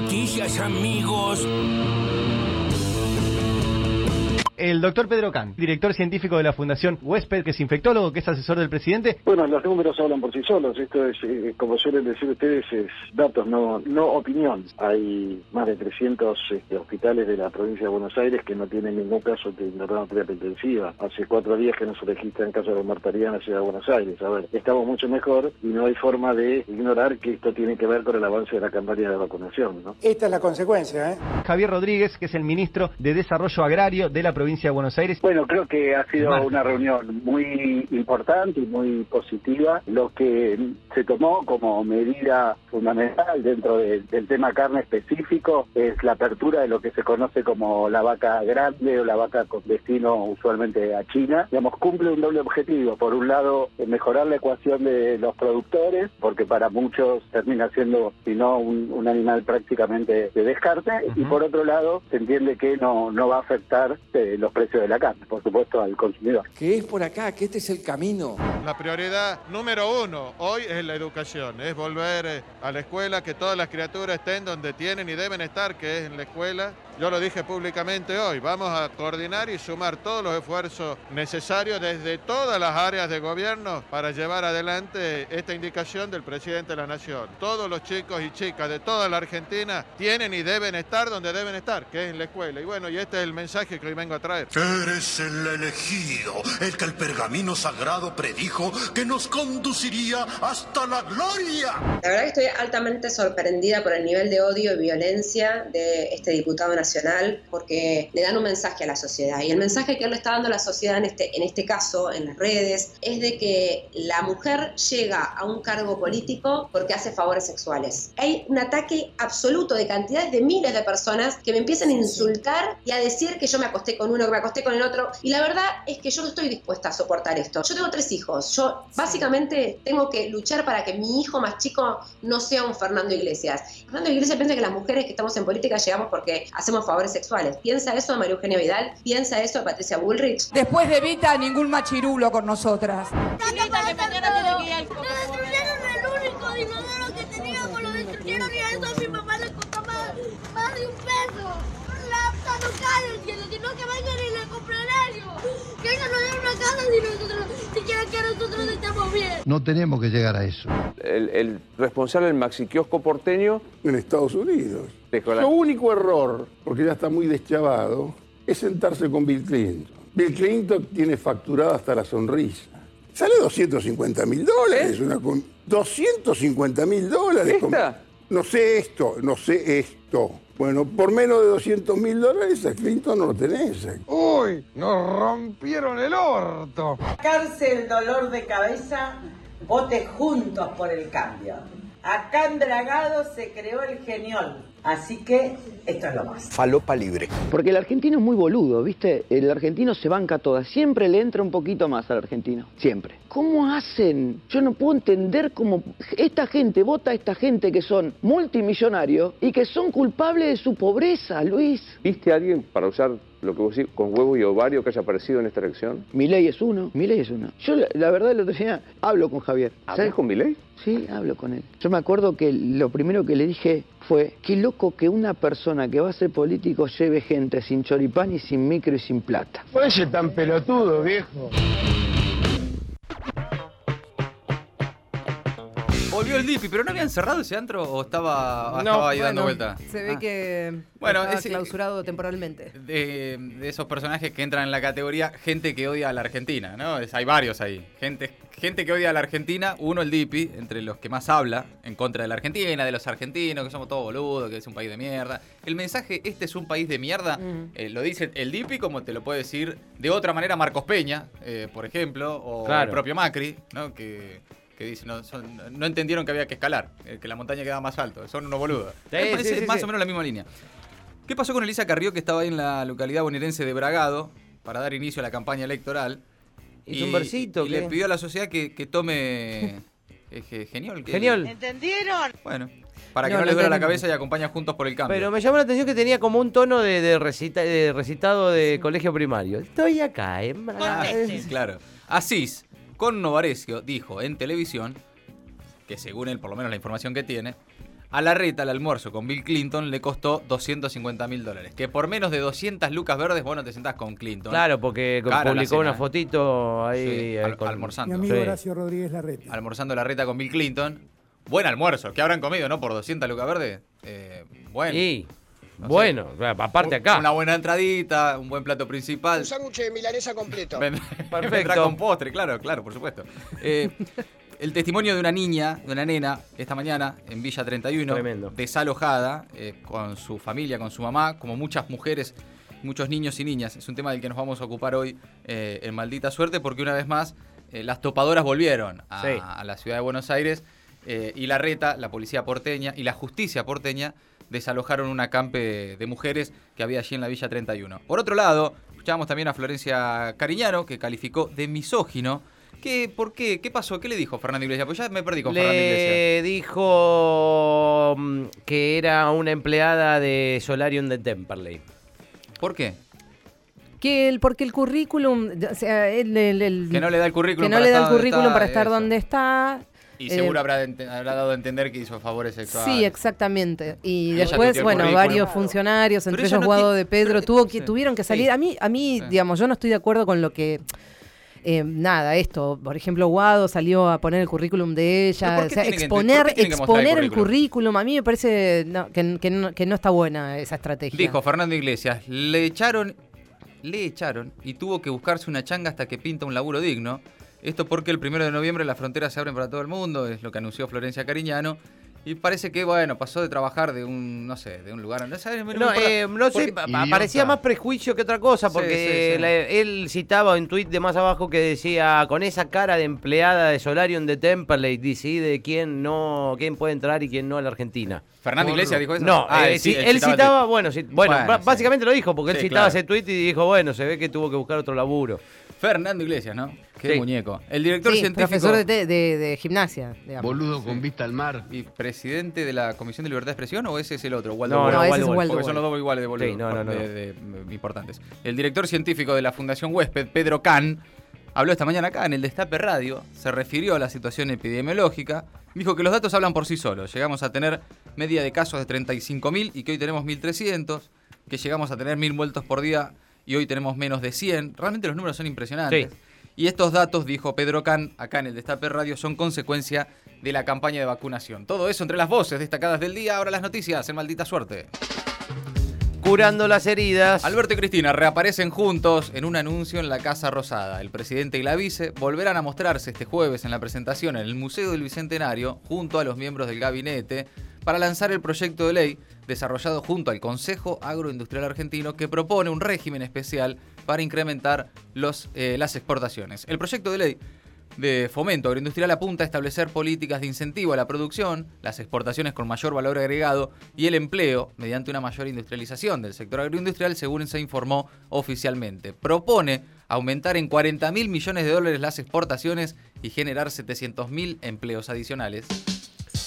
noticias, amigos. El doctor Pedro Can, director científico de la Fundación Huésped, que es infectólogo, que es asesor del presidente. Bueno, los números hablan por sí solos. Esto es, eh, como suelen decir ustedes, es datos, no, no opinión. Hay más de 300 este, hospitales de la provincia de Buenos Aires que no tienen ningún caso de terapia intensiva. Hace cuatro días que no se registran casos de mortalidad en la ciudad de Buenos Aires. A ver, estamos mucho mejor y no hay forma de ignorar que esto tiene que ver con el avance de la campaña de vacunación. ¿no? Esta es la consecuencia, ¿eh? Javier Rodríguez, que es el ministro de Desarrollo Agrario de la provincia de Buenos Aires. Bueno, creo que ha sido una reunión muy importante y muy positiva. Lo que se tomó como medida fundamental dentro de- del tema carne específico es la apertura de lo que se conoce como la vaca grande o la vaca con destino usualmente a China. Digamos, cumple un doble objetivo. Por un lado, mejorar la ecuación de los productores, porque para muchos termina siendo, si no, un, un animal prácticamente de descarte. Y por otro lado, se entiende que no, no va a afectar eh, los precios de la carne, por supuesto, al consumidor. Que es por acá, que este es el camino. La prioridad número uno hoy es la educación, es volver eh, a la escuela, que todas las criaturas estén donde tienen y deben estar, que es en la escuela. Yo lo dije públicamente hoy, vamos a coordinar y sumar todos los esfuerzos necesarios desde todas las áreas de gobierno para llevar adelante esta indicación del presidente de la Nación. Todos los chicos y chicas de toda la Argentina tienen y deben estar donde deben estar, que es en la escuela. Y bueno, y este es el mensaje que hoy vengo a traer. Eres el elegido, el que el pergamino sagrado predijo que nos conduciría hasta la gloria. La verdad que estoy altamente sorprendida por el nivel de odio y violencia de este diputado nacional porque le dan un mensaje a la sociedad y el mensaje que él le está dando a la sociedad en este, en este caso, en las redes, es de que la mujer llega a un cargo político porque hace favores sexuales. Hay un ataque absoluto de cantidades de miles de personas que me empiezan a insultar y a decir que yo me acosté con uno, que me acosté con el otro y la verdad es que yo no estoy dispuesta a soportar esto. Yo tengo tres hijos, yo básicamente tengo que luchar para que mi hijo más chico no sea un Fernando Iglesias. Fernando Iglesias piensa que las mujeres que estamos en política llegamos porque hacemos favores sexuales. ¿Piensa eso María Eugenia Vidal? ¿Piensa eso Patricia Bullrich? Después de Vita, ningún machirulo con nosotras. Lo destruyeron el único que teníamos, lo destruyeron y a eso a mi mamá le costó más, más de un peso. La no cae el cielo, sino que vengan y le compren algo. Que ellos nos den una casa nosotros, nosotros estemos bien. No tenemos que llegar a eso. El, el responsable del maxi kiosco porteño. En Estados Unidos. Su único error, porque ya está muy deschavado, es sentarse con Bill Clinton. Bill Clinton tiene facturada hasta la sonrisa. Sale 250 mil dólares. Una con- 250 mil dólares. No sé esto, no sé esto. Bueno, por menos de 200 mil dólares a Clinton no lo tenés. Uy, nos rompieron el orto. Cárcel, dolor de cabeza, vote juntos por el cambio. Acá en Dragado se creó el geniol, así que esto es lo más. Falopa libre. Porque el argentino es muy boludo, ¿viste? El argentino se banca toda. Siempre le entra un poquito más al argentino. Siempre. ¿Cómo hacen? Yo no puedo entender cómo esta gente vota a esta gente que son multimillonarios y que son culpables de su pobreza, Luis. ¿Viste a alguien, para usar lo que vos decís, con huevo y ovario que haya aparecido en esta elección? Milei es uno, Milei es uno. Yo la, la verdad el otro día hablo con Javier. ¿Hablas con Milei? Sí, hablo con él. Yo me acuerdo que lo primero que le dije fue, qué loco que una persona que va a ser político lleve gente sin choripán y sin micro y sin plata. Oye, tan pelotudo, viejo. El Dipi, pero ¿no habían cerrado ese antro o estaba, No, estaba ahí dando vuelta? Se ve Ah. que Bueno, estaba ese- clausurado temporalmente. de, de esos personajes que entran en la categoría gente que odia a la Argentina, ¿no? Es- hay varios ahí. Gente, gente que odia a la Argentina, uno el Dipi, entre los que más habla en contra de la Argentina, de los argentinos, que somos todos boludos, que es un país de mierda. El mensaje, este es un país de mierda, Mm. eh, lo dice el Dipi como te lo puede decir de otra manera Marcos Peña, eh, por ejemplo, o Claro. el propio Macri, ¿no? Que, que dice, no, son- no entendieron que había que escalar, eh, que la montaña quedaba más alto, son unos boludos. Sí, Me parece sí, sí, más sí. o menos la misma línea. ¿Qué pasó con Elisa Carrió, que estaba ahí en la localidad bonaerense de Bragado para dar inicio a la campaña electoral? Hizo un versito, Y le pidió a la sociedad que, que tome. eh, ge- genial. que- Genial. ¿Entendieron? Bueno, para que No, no, les duele la cabeza y acompaña juntos por el cambio. Pero me llamó la atención que tenía como un tono de, de recita- de recitado de colegio primario. Estoy acá, en Braga. Claro. Asís, con Novarecio, dijo en televisión, que según él, por lo menos la información que tiene, A la reta, el almuerzo con Bill Clinton le costó 250 mil dólares. Que por menos de 200 lucas verdes vos no te sentás con Clinton. Claro, porque Cara publicó cena, una ¿eh? fotito ahí. Sí, ahí al- con- almorzando. Mi amigo Sí. Horacio Rodríguez Larreta. Almorzando la reta con Bill Clinton. Buen almuerzo. ¿Qué habrán comido, no? Por 200 lucas verdes. Eh, bueno. Y, No bueno, aparte acá. Una buena entradita, un buen plato principal. sándwich de milanesa completo. Perfecto. Vendrá con postre, claro, claro, por supuesto. Eh, el testimonio de una niña, de una nena, esta mañana en Villa 31, Tremendo. desalojada, eh, con su familia, con su mamá, como muchas mujeres, muchos niños y niñas. Es un tema del que nos vamos a ocupar hoy eh, en Maldita Suerte, porque una vez más eh, las topadoras volvieron a, Sí. a la ciudad de Buenos Aires eh, y la reta, la policía porteña y la justicia porteña desalojaron un acampe de mujeres que había allí en la Villa 31. Por otro lado, escuchábamos también a Florencia Cariñano, que calificó de misógino. ¿Qué, ¿Por qué? ¿Qué pasó? ¿Qué le dijo Fernando Iglesias? Pues ya me perdí con Fernando Iglesias. Le dijo mm, que era una empleada de Solarium de Temperley. ¿Por qué? Que el, porque el currículum, o sea, el, el- el- Que no le da el currículum que no para le da el currículum está, para estar eso. donde está. Y Eh, seguro habrá, habrá dado a entender que hizo favores sexuales. Sí, exactamente. Y ella después, bueno, varios funcionarios, entre ellos no Guado de Pedro, tuvo que, sí. tuvieron que salir. Sí. A mí, a mí Sí. digamos, yo no estoy de acuerdo con lo que. eh, nada, esto, por ejemplo, Guado salió a poner el currículum de ella, ¿Pero por o sea, que- exponer, el exponer el currículum? currículum, a mí me parece no, que, que no, que no está buena esa estrategia. Dijo Fernando Iglesias, le echaron, le echaron y tuvo que buscarse una changa hasta que pinta un laburo digno. Esto porque el primero de noviembre las fronteras se abren para todo el mundo, es lo que anunció Florencia Cariñano. Y parece que, bueno, pasó de trabajar de un, no sé, de un lugar... No, ¿sabes? No, eh, no sé, pa- pa- parecía más prejuicio que otra cosa, porque sí, sí. la- él citaba un tuit de más abajo que decía, con esa cara de empleada de Solarium de Temperley, decide quién no, quién puede entrar y quién no a la Argentina. ¿Fernando Iglesias dijo eso? No, Ah, eh, él citaba bueno, sí, bueno, Bueno, ba- sí. básicamente lo dijo, porque él citaba claro. ese tuit y dijo, bueno, se ve que tuvo que buscar otro laburo. Fernando Iglesias, ¿no? Qué Sí. muñeco. El director Sí, científico... profesor de, de- de- de gimnasia, digamos. Boludo con vista al mar. ¿Y presidente de la Comisión de Libertad de Expresión o ese es el otro? Waldo No, Wolf? no, ese es Wolf, Waldo Porque son los dos iguales de boludo. Sí, no, no, no. de- de- de- importantes. El director científico de la Fundación Huésped, Pedro Can, habló esta mañana acá en el Destape Radio, se refirió a la situación epidemiológica, dijo que los datos hablan por sí solos. Llegamos a tener media de casos de 35.000 y que hoy tenemos 1.300, que llegamos a tener 1.000 muertos por día y hoy tenemos menos de 100. Realmente los números son impresionantes. Sí. Y estos datos, dijo Pedro Can, acá en el Destape Radio, son consecuencia de la campaña de vacunación. Todo eso entre las voces destacadas del día, ahora las noticias en Maldita Suerte. Curando las heridas. Alberto y Cristina reaparecen juntos en un anuncio en la Casa Rosada. El presidente y la vice volverán a mostrarse este jueves en la presentación en el Museo del Bicentenario junto a los miembros del gabinete para lanzar el proyecto de ley desarrollado junto al Consejo Agroindustrial Argentino que propone un régimen especial para incrementar eh, las exportaciones. El proyecto de ley de fomento agroindustrial apunta a establecer políticas de incentivo a la producción, las exportaciones con mayor valor agregado y el empleo mediante una mayor industrialización del sector agroindustrial, según se informó oficialmente. Propone aumentar en 40 mil millones de dólares las exportaciones y generar 700 mil empleos adicionales.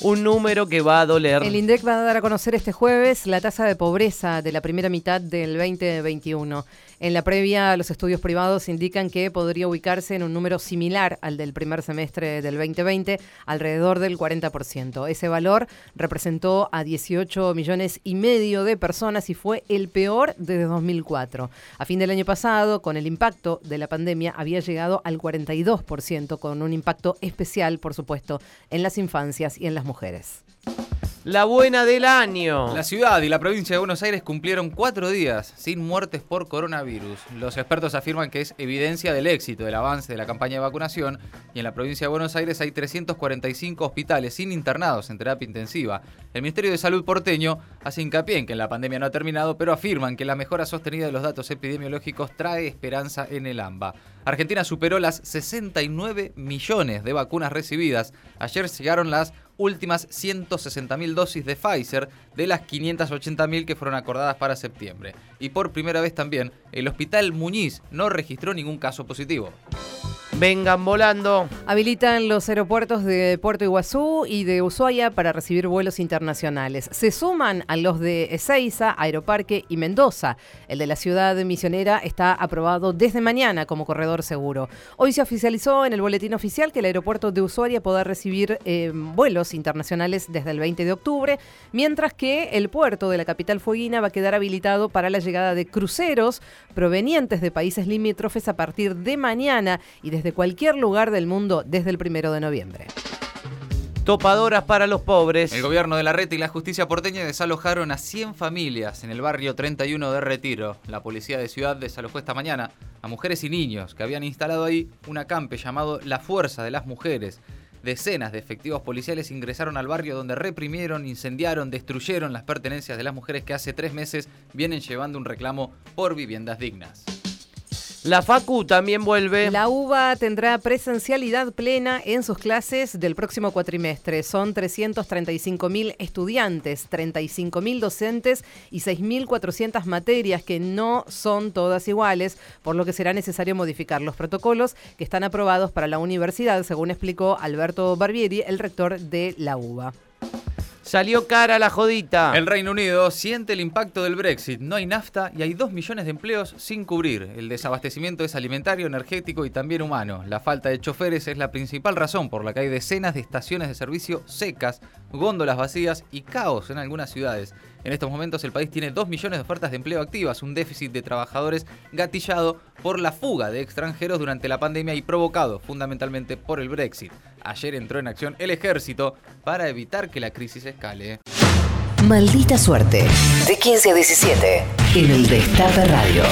Un número que va a doler. El INDEC va a dar a conocer este jueves la tasa de pobreza de la primera mitad del 2021. En la previa, los estudios privados indican que podría ubicarse en un número similar al del primer semestre del 2020, alrededor del 40%. Ese valor representó a 18 millones y medio de personas y fue el peor desde 2004. A fin del año pasado, con el impacto de la pandemia, había llegado al 42%, con un impacto especial, por supuesto, en las infancias y en las mujeres. La buena del año. La ciudad y la provincia de Buenos Aires cumplieron cuatro días sin muertes por coronavirus. Los expertos afirman que es evidencia del éxito del avance de la campaña de vacunación y en la provincia de Buenos Aires hay 345 hospitales sin internados en terapia intensiva. El Ministerio de Salud porteño hace hincapié en que la pandemia no ha terminado, pero afirman que la mejora sostenida de los datos epidemiológicos trae esperanza en el AMBA. Argentina superó las 69 millones de vacunas recibidas. Ayer llegaron las últimas 160.000 dosis de Pfizer de las 580.000 que fueron acordadas para septiembre. Y por primera vez también, el Hospital Muñiz no registró ningún caso positivo. Vengan volando. Habilitan los aeropuertos de Puerto Iguazú y de Ushuaia para recibir vuelos internacionales. Se suman a los de Ezeiza, Aeroparque y Mendoza. El de la ciudad misionera está aprobado desde mañana como corredor seguro. Hoy se oficializó en el boletín oficial que el aeropuerto de Ushuaia podrá recibir eh, vuelos internacionales desde el 20 de octubre, mientras que el puerto de la capital fueguina va a quedar habilitado para la llegada de cruceros provenientes de países limítrofes a partir de mañana y desde cualquier lugar del mundo desde el primero de noviembre. Topadoras para los pobres. El gobierno de la Reta y la justicia porteña desalojaron a 100 familias en el barrio 31 de Retiro. La policía de ciudad desalojó esta mañana a mujeres y niños que habían instalado ahí un acampe llamado La Fuerza de las Mujeres. Decenas de efectivos policiales ingresaron al barrio donde reprimieron, incendiaron, destruyeron las pertenencias de las mujeres que hace tres meses vienen llevando un reclamo por viviendas dignas. La Facu también vuelve. La UBA tendrá presencialidad plena en sus clases del próximo cuatrimestre. Son 335.000 estudiantes, 35.000 docentes y 6.400 materias que no son todas iguales, por lo que será necesario modificar los protocolos que están aprobados para la universidad, según explicó Alberto Barbieri, el rector de la UBA. Salió cara la jodita. El Reino Unido siente el impacto del Brexit. No hay nafta y hay dos millones de empleos sin cubrir. El desabastecimiento es alimentario, energético y también humano. La falta de choferes es la principal razón por la que hay decenas de estaciones de servicio secas, góndolas vacías y caos en algunas ciudades. En estos momentos el país tiene 2 millones de ofertas de empleo activas, un déficit de trabajadores gatillado por la fuga de extranjeros durante la pandemia y provocado fundamentalmente por el Brexit. Ayer entró en acción el ejército para evitar que la crisis escale. Maldita suerte. De 15 a 17 en el Destape Radio.